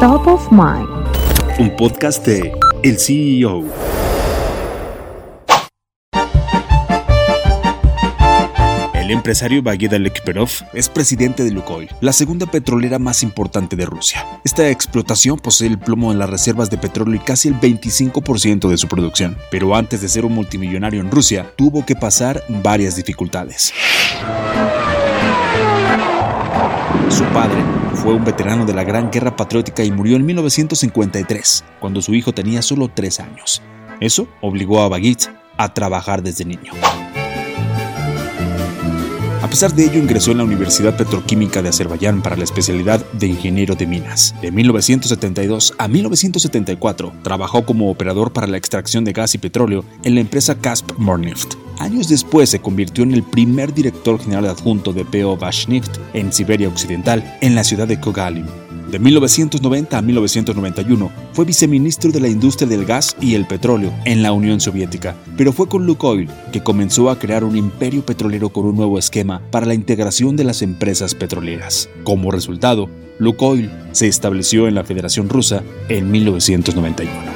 Top of Mind. Un podcast de El CEO. El empresario Bagid Alekperov es presidente de Lukoil, la segunda petrolera más importante de Rusia. Esta explotación posee el plomo en las reservas de petróleo y casi el 25% de su producción. Pero antes de ser un multimillonario en Rusia, tuvo que pasar varias dificultades. Su padre fue un veterano de la Gran Guerra Patriótica y murió en 1953, cuando su hijo tenía solo 3 años. Eso obligó a Bagit a trabajar desde niño. A pesar de ello, ingresó en la Universidad Petroquímica de Azerbaiyán para la especialidad de ingeniero de minas. De 1972 a 1974, trabajó como operador para la extracción de gas y petróleo en la empresa Kasp Mornift. Años después se convirtió en el primer director general adjunto de PO Bashnift en Siberia Occidental, en la ciudad de Kogalin. De 1990 a 1991 fue viceministro de la industria del gas y el petróleo en la Unión Soviética, pero fue con Lukoil que comenzó a crear un imperio petrolero con un nuevo esquema para la integración de las empresas petroleras. Como resultado, Lukoil se estableció en la Federación Rusa en 1991.